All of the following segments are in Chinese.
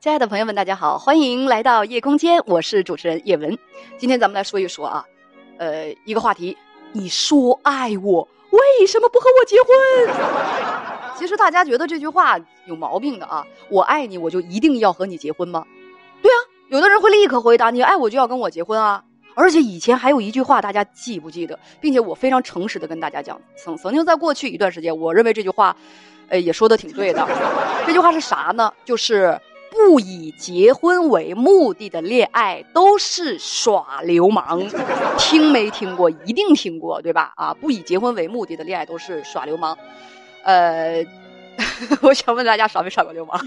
亲爱的朋友们，大家好，欢迎来到夜空间，我是主持人叶文。今天咱们来说一说啊，呃，一个话题，你说爱我，为什么不和我结婚？其实大家觉得这句话有毛病的啊，我爱你，我就一定要和你结婚吗？对啊，有的人会立刻回答，你爱我就要跟我结婚啊。而且以前还有一句话，大家记不记得？并且我非常诚实的跟大家讲，曾曾经在过去一段时间，我认为这句话，呃，也说的挺对的。这句话是啥呢？就是。不以结婚为目的的恋爱都是耍流氓，听没听过？一定听过，对吧？啊，不以结婚为目的的恋爱都是耍流氓。呃，我想问大家耍没耍过流氓？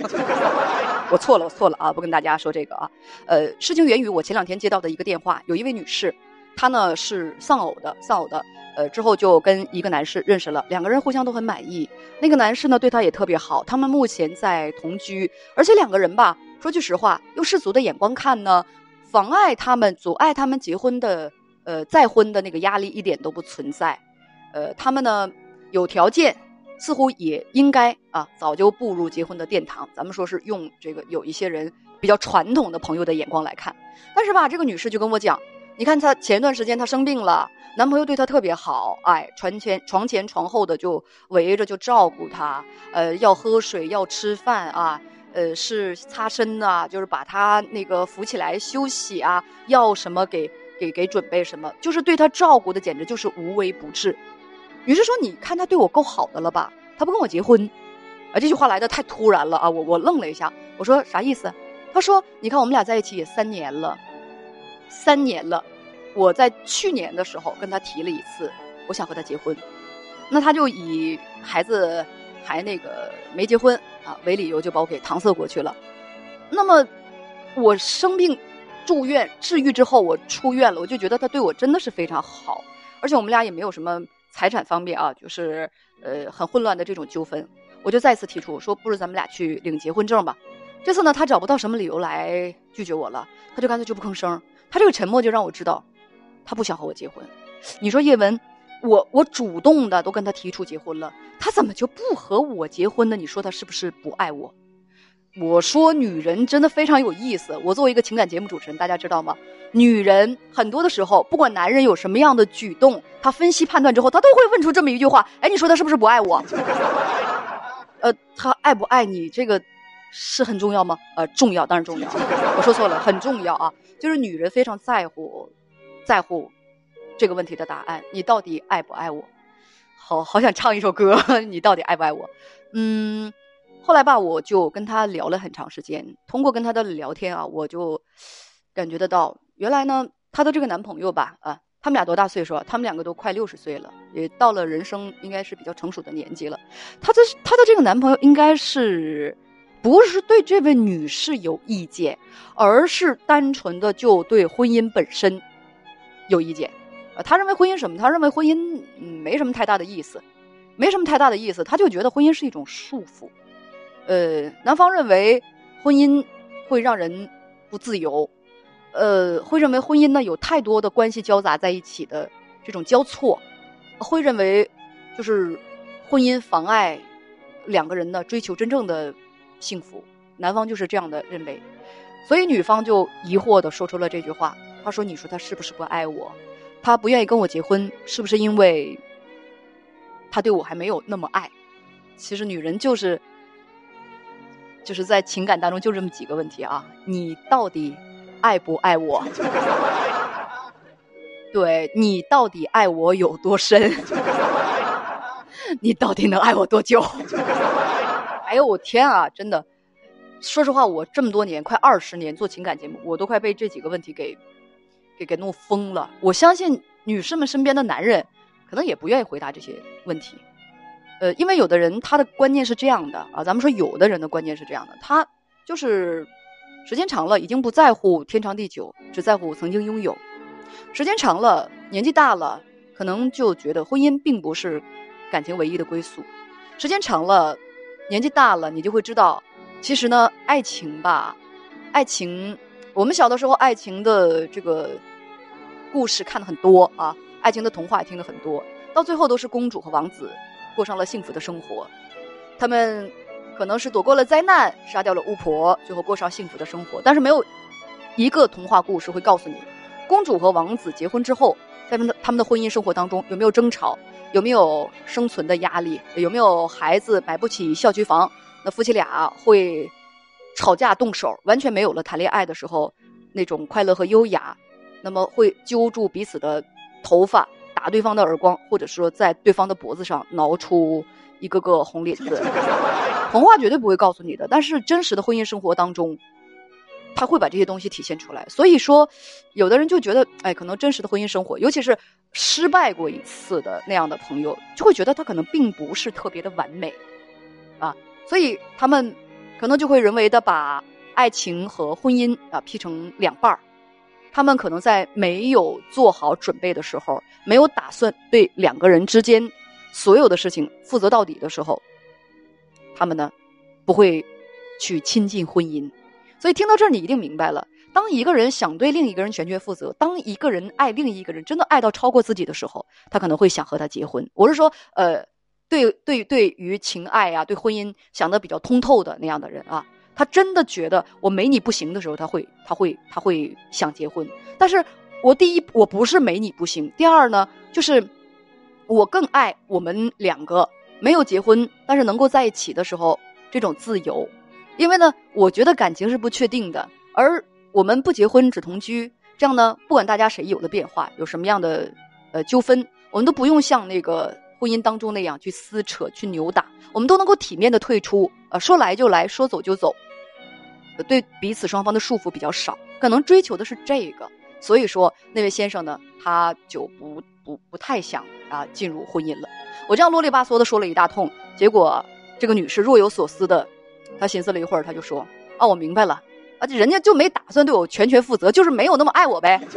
我错了，我错了啊！不跟大家说这个啊。呃，事情源于我前两天接到的一个电话，有一位女士，她呢是丧偶的，丧偶的。呃，之后就跟一个男士认识了，两个人互相都很满意。那个男士呢，对她也特别好。他们目前在同居，而且两个人吧，说句实话，用世俗的眼光看呢，妨碍他们、阻碍他们结婚的，呃，再婚的那个压力一点都不存在。呃，他们呢有条件，似乎也应该啊，早就步入结婚的殿堂。咱们说是用这个有一些人比较传统的朋友的眼光来看，但是吧，这个女士就跟我讲，你看她前段时间她生病了。男朋友对她特别好，哎，床前床前床后的就围着就照顾她，呃，要喝水要吃饭啊，呃，是擦身啊，就是把她那个扶起来休息啊，要什么给给给准备什么，就是对她照顾的简直就是无微不至。于是说：“你看他对我够好的了吧？他不跟我结婚，啊，这句话来的太突然了啊！我我愣了一下，我说啥意思？他说：你看我们俩在一起也三年了，三年了。”我在去年的时候跟他提了一次，我想和他结婚，那他就以孩子还那个没结婚啊为理由，就把我给搪塞过去了。那么我生病住院治愈之后，我出院了，我就觉得他对我真的是非常好，而且我们俩也没有什么财产方面啊，就是呃很混乱的这种纠纷。我就再次提出说，不如咱们俩去领结婚证吧。这次呢，他找不到什么理由来拒绝我了，他就干脆就不吭声。他这个沉默就让我知道。他不想和我结婚，你说叶文，我我主动的都跟他提出结婚了，他怎么就不和我结婚呢？你说他是不是不爱我？我说女人真的非常有意思。我作为一个情感节目主持人，大家知道吗？女人很多的时候，不管男人有什么样的举动，她分析判断之后，她都会问出这么一句话：哎，你说他是不是不爱我？呃，他爱不爱你，这个是很重要吗？呃，重要，当然重要。我说错了，很重要啊，就是女人非常在乎。在乎这个问题的答案，你到底爱不爱我？好好想唱一首歌，你到底爱不爱我？嗯，后来吧，我就跟他聊了很长时间。通过跟他的聊天啊，我就感觉得到，原来呢，他的这个男朋友吧，啊，他们俩多大岁数？他们两个都快六十岁了，也到了人生应该是比较成熟的年纪了。他的他的这个男朋友应该是不是对这位女士有意见，而是单纯的就对婚姻本身。有意见，呃，他认为婚姻什么？他认为婚姻没什么太大的意思，没什么太大的意思。他就觉得婚姻是一种束缚，呃，男方认为婚姻会让人不自由，呃，会认为婚姻呢有太多的关系交杂在一起的这种交错，会认为就是婚姻妨碍两个人呢追求真正的幸福。男方就是这样的认为，所以女方就疑惑的说出了这句话。他说：“你说他是不是不爱我？他不愿意跟我结婚，是不是因为他对我还没有那么爱？其实女人就是就是在情感当中就这么几个问题啊！你到底爱不爱我？对你到底爱我有多深？你到底能爱我多久？哎呦我天啊！真的，说实话，我这么多年快二十年做情感节目，我都快被这几个问题给。”给给弄疯了！我相信女士们身边的男人，可能也不愿意回答这些问题，呃，因为有的人他的观念是这样的啊，咱们说有的人的观念是这样的，他就是时间长了已经不在乎天长地久，只在乎曾经拥有；时间长了，年纪大了，可能就觉得婚姻并不是感情唯一的归宿；时间长了，年纪大了，你就会知道，其实呢，爱情吧，爱情，我们小的时候爱情的这个。故事看的很多啊，爱情的童话也听了很多，到最后都是公主和王子过上了幸福的生活。他们可能是躲过了灾难，杀掉了巫婆，最后过上幸福的生活。但是没有一个童话故事会告诉你，公主和王子结婚之后，在他们的他们的婚姻生活当中有没有争吵，有没有生存的压力，有没有孩子买不起校区房，那夫妻俩会吵架动手，完全没有了谈恋爱的时候那种快乐和优雅。那么会揪住彼此的头发，打对方的耳光，或者说在对方的脖子上挠出一个个红领子。童话绝对不会告诉你的，但是真实的婚姻生活当中，他会把这些东西体现出来。所以说，有的人就觉得，哎，可能真实的婚姻生活，尤其是失败过一次的那样的朋友，就会觉得他可能并不是特别的完美，啊，所以他们可能就会人为的把爱情和婚姻啊劈成两半儿。他们可能在没有做好准备的时候，没有打算对两个人之间所有的事情负责到底的时候，他们呢不会去亲近婚姻。所以听到这儿，你一定明白了：当一个人想对另一个人全权负责，当一个人爱另一个人真的爱到超过自己的时候，他可能会想和他结婚。我是说，呃，对对，对于情爱啊，对婚姻想的比较通透的那样的人啊。他真的觉得我没你不行的时候，他会，他会，他会想结婚。但是，我第一我不是没你不行，第二呢，就是我更爱我们两个没有结婚，但是能够在一起的时候这种自由。因为呢，我觉得感情是不确定的，而我们不结婚只同居，这样呢，不管大家谁有了变化，有什么样的呃纠纷，我们都不用像那个婚姻当中那样去撕扯、去扭打，我们都能够体面的退出，呃，说来就来，说走就走。对彼此双方的束缚比较少，可能追求的是这个，所以说那位先生呢，他就不不不太想啊进入婚姻了。我这样啰里吧嗦的说了一大通，结果这个女士若有所思的，她寻思了一会儿，她就说：“哦，我明白了，啊，人家就没打算对我全权负责，就是没有那么爱我呗。”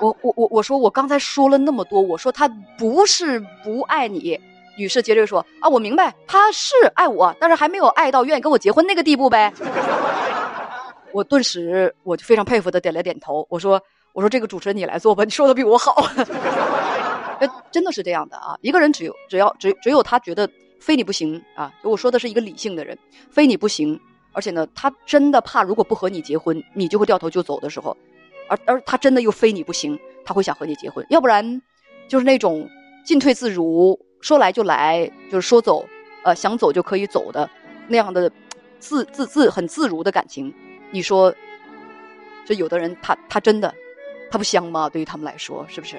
我我我我说我刚才说了那么多，我说他不是不爱你。女士接着说：“啊，我明白，他是爱我，但是还没有爱到愿意跟我结婚那个地步呗。”我顿时我就非常佩服的点了点头。我说：“我说这个主持人你来做吧，你说的比我好。”真的是这样的啊！一个人只有只要只只有他觉得非你不行啊，我说的是一个理性的人，非你不行，而且呢，他真的怕如果不和你结婚，你就会掉头就走的时候，而而他真的又非你不行，他会想和你结婚，要不然就是那种进退自如。说来就来，就是说走，呃，想走就可以走的那样的自自自很自如的感情，你说，就有的人他他真的他不香吗？对于他们来说，是不是？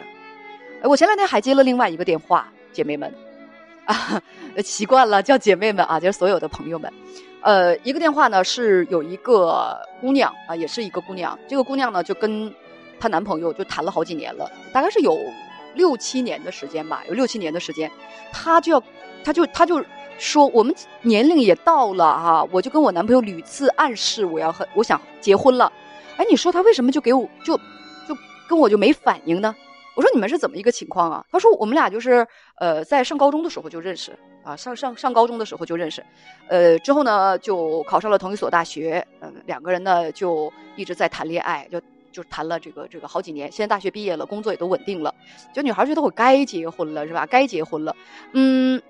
哎，我前两天还接了另外一个电话，姐妹们啊，习惯了叫姐妹们啊，就是所有的朋友们，呃，一个电话呢是有一个姑娘啊，也是一个姑娘，这个姑娘呢就跟她男朋友就谈了好几年了，大概是有。六七年的时间吧，有六七年的时间，他就要，他就他就说我们年龄也到了哈，我就跟我男朋友屡次暗示我要和我想结婚了，哎，你说他为什么就给我就就跟我就没反应呢？我说你们是怎么一个情况啊？他说我们俩就是呃在上高中的时候就认识啊，上上上高中的时候就认识，呃之后呢就考上了同一所大学，嗯两个人呢就一直在谈恋爱就。就是谈了这个这个好几年，现在大学毕业了，工作也都稳定了。就女孩觉得我该结婚了，是吧？该结婚了。嗯，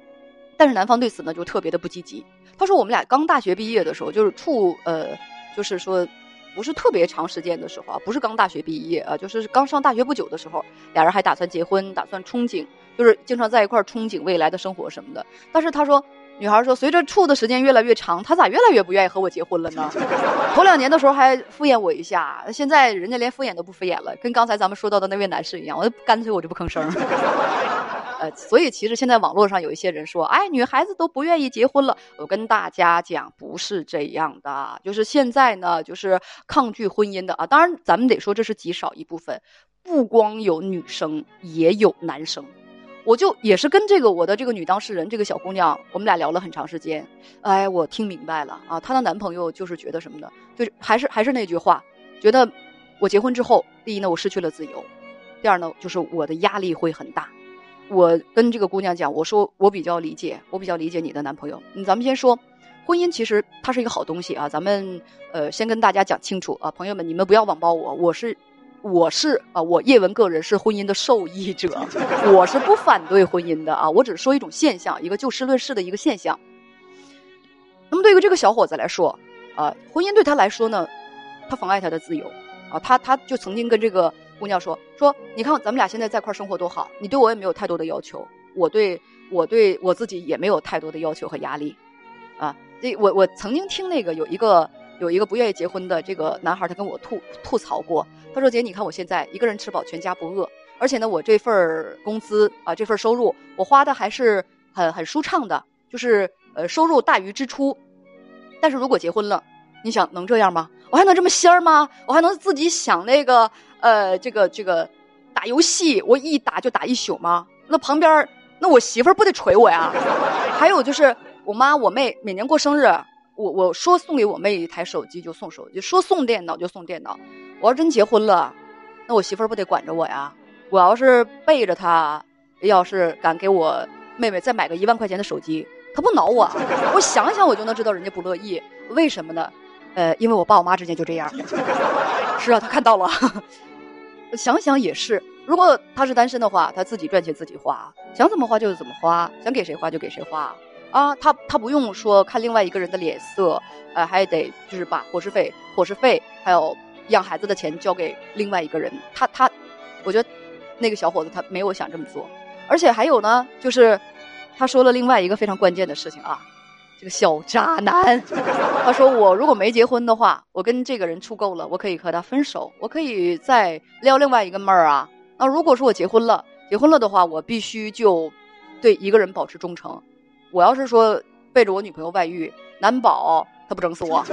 但是男方对此呢就特别的不积极。他说我们俩刚大学毕业的时候，就是处呃，就是说不是特别长时间的时候啊，不是刚大学毕业啊，就是刚上大学不久的时候，俩人还打算结婚，打算憧憬，就是经常在一块儿憧憬未来的生活什么的。但是他说。女孩说：“随着处的时间越来越长，他咋越来越不愿意和我结婚了呢？头两年的时候还敷衍我一下，现在人家连敷衍都不敷衍了，跟刚才咱们说到的那位男士一样，我就干脆我就不吭声。呃，所以其实现在网络上有一些人说，哎，女孩子都不愿意结婚了。我跟大家讲，不是这样的，就是现在呢，就是抗拒婚姻的啊。当然，咱们得说这是极少一部分，不光有女生，也有男生。”我就也是跟这个我的这个女当事人这个小姑娘，我们俩聊了很长时间。哎，我听明白了啊，她的男朋友就是觉得什么呢？就是还是还是那句话，觉得我结婚之后，第一呢，我失去了自由；第二呢，就是我的压力会很大。我跟这个姑娘讲，我说我比较理解，我比较理解你的男朋友。嗯，咱们先说，婚姻其实它是一个好东西啊。咱们呃先跟大家讲清楚啊，朋友们，你们不要网暴我，我是。我是啊，我叶文个人是婚姻的受益者，我是不反对婚姻的啊，我只是说一种现象，一个就事论事的一个现象。那么对于这个小伙子来说，啊，婚姻对他来说呢，他妨碍他的自由，啊，他他就曾经跟这个姑娘说说，你看咱们俩现在在一块生活多好，你对我也没有太多的要求，我对我对我自己也没有太多的要求和压力，啊，这我我曾经听那个有一个有一个不愿意结婚的这个男孩，他跟我吐吐槽过，他说姐，你看我现在一个人吃饱全家不饿，而且呢，我这份工资啊，这份收入我花的还是很很舒畅的，就是呃收入大于支出。但是如果结婚了，你想能这样吗？我还能这么仙儿吗？我还能自己想那个呃，这个这个打游戏，我一打就打一宿吗？那旁边那我媳妇儿不得捶我呀？还有就是我妈我妹每年过生日，我我说送给我妹一台手机就送手机，说送电脑就送电脑。我要真结婚了，那我媳妇儿不得管着我呀？我要是背着她，要是敢给我妹妹再买个一万块钱的手机。她不挠我，我想想我就能知道人家不乐意。为什么呢？呃，因为我爸我妈之间就这样。是啊，他看到了。想想也是，如果他是单身的话，他自己赚钱自己花，想怎么花就怎么花，想给谁花就给谁花。啊，他他不用说看另外一个人的脸色，呃，还得就是把伙食费、伙食费还有养孩子的钱交给另外一个人。他他，我觉得那个小伙子他没有想这么做，而且还有呢，就是。他说了另外一个非常关键的事情啊，这个小渣男，他说我如果没结婚的话，我跟这个人处够了，我可以和他分手，我可以再撩另外一个妹儿啊。那如果说我结婚了，结婚了的话，我必须就对一个人保持忠诚。我要是说背着我女朋友外遇，难保他不整死我。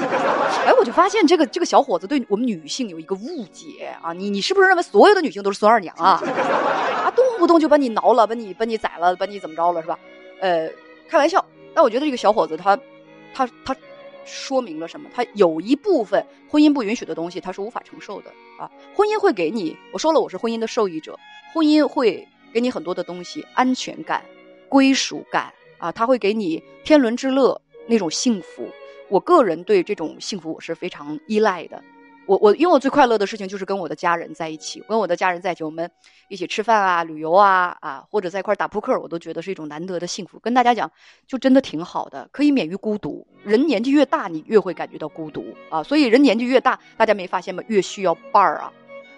哎，我就发现这个这个小伙子对我们女性有一个误解啊，你你是不是认为所有的女性都是孙二娘啊？啊，动不动就把你挠了，把你把你宰了，把你怎么着了是吧？呃，开玩笑，但我觉得这个小伙子他，他他说明了什么？他有一部分婚姻不允许的东西，他是无法承受的啊。婚姻会给你，我说了，我是婚姻的受益者。婚姻会给你很多的东西，安全感、归属感啊，他会给你天伦之乐那种幸福。我个人对这种幸福我是非常依赖的。我我因为我最快乐的事情就是跟我的家人在一起，跟我的家人在一起，我们一起吃饭啊、旅游啊啊，或者在一块打扑克，我都觉得是一种难得的幸福。跟大家讲，就真的挺好的，可以免于孤独。人年纪越大，你越会感觉到孤独啊，所以人年纪越大，大家没发现吗？越需要伴儿啊。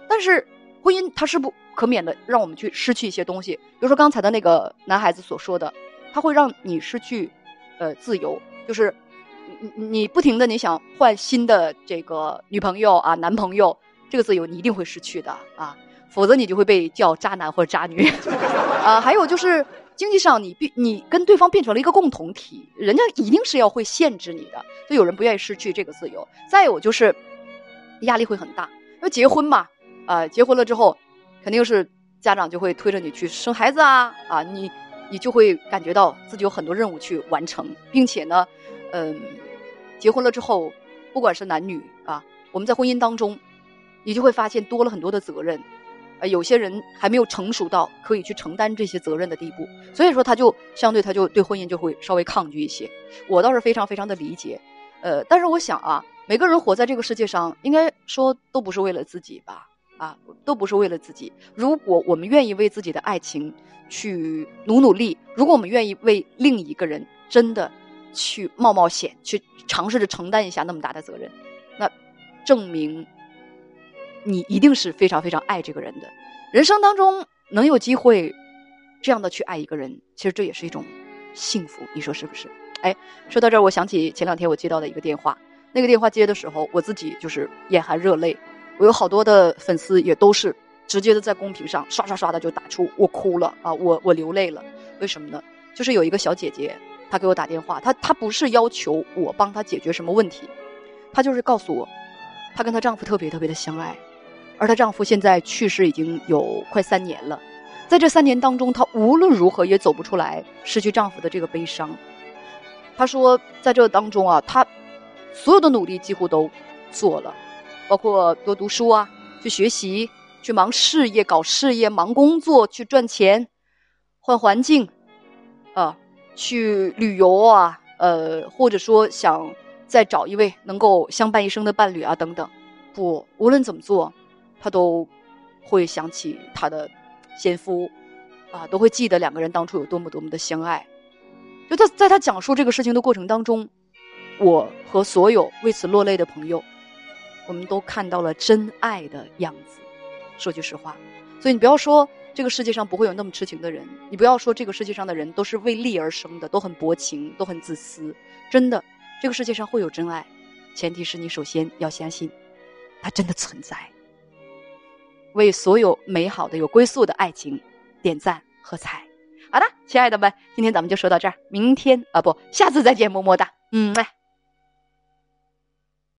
但是婚姻它是不可免的，让我们去失去一些东西。比如说刚才的那个男孩子所说的，他会让你失去呃自由，就是。你你不停的你想换新的这个女朋友啊男朋友，这个自由你一定会失去的啊，否则你就会被叫渣男或者渣女 啊。还有就是经济上你变你跟对方变成了一个共同体，人家一定是要会限制你的，所以有人不愿意失去这个自由。再有就是压力会很大，因为结婚嘛，啊结婚了之后，肯定是家长就会推着你去生孩子啊啊，你你就会感觉到自己有很多任务去完成，并且呢，嗯。结婚了之后，不管是男女啊，我们在婚姻当中，你就会发现多了很多的责任，呃，有些人还没有成熟到可以去承担这些责任的地步，所以说他就相对他就对婚姻就会稍微抗拒一些。我倒是非常非常的理解，呃，但是我想啊，每个人活在这个世界上，应该说都不是为了自己吧，啊，都不是为了自己。如果我们愿意为自己的爱情去努努力，如果我们愿意为另一个人真的。去冒冒险，去尝试着承担一下那么大的责任，那证明你一定是非常非常爱这个人的。人生当中能有机会这样的去爱一个人，其实这也是一种幸福，你说是不是？哎，说到这儿，我想起前两天我接到的一个电话，那个电话接的时候，我自己就是眼含热泪。我有好多的粉丝也都是直接的在公屏上刷刷刷的就打出我哭了啊，我我流泪了。为什么呢？就是有一个小姐姐。她给我打电话，她她不是要求我帮她解决什么问题，她就是告诉我，她跟她丈夫特别特别的相爱，而她丈夫现在去世已经有快三年了，在这三年当中，她无论如何也走不出来失去丈夫的这个悲伤。她说，在这当中啊，她所有的努力几乎都做了，包括多读书啊，去学习，去忙事业，搞事业，忙工作，去赚钱，换环境，啊。去旅游啊，呃，或者说想再找一位能够相伴一生的伴侣啊，等等。不，无论怎么做，她都会想起她的先夫，啊，都会记得两个人当初有多么多么的相爱。就他在他讲述这个事情的过程当中，我和所有为此落泪的朋友，我们都看到了真爱的样子。说句实话，所以你不要说这个世界上不会有那么痴情的人，你不要说这个世界上的人都是为利而生的，都很薄情，都很自私。真的，这个世界上会有真爱，前提是你首先要相信，它真的存在。为所有美好的、有归宿的爱情点赞喝彩。好的，亲爱的们，今天咱们就说到这儿，明天啊不，下次再见，么么哒，嗯，来。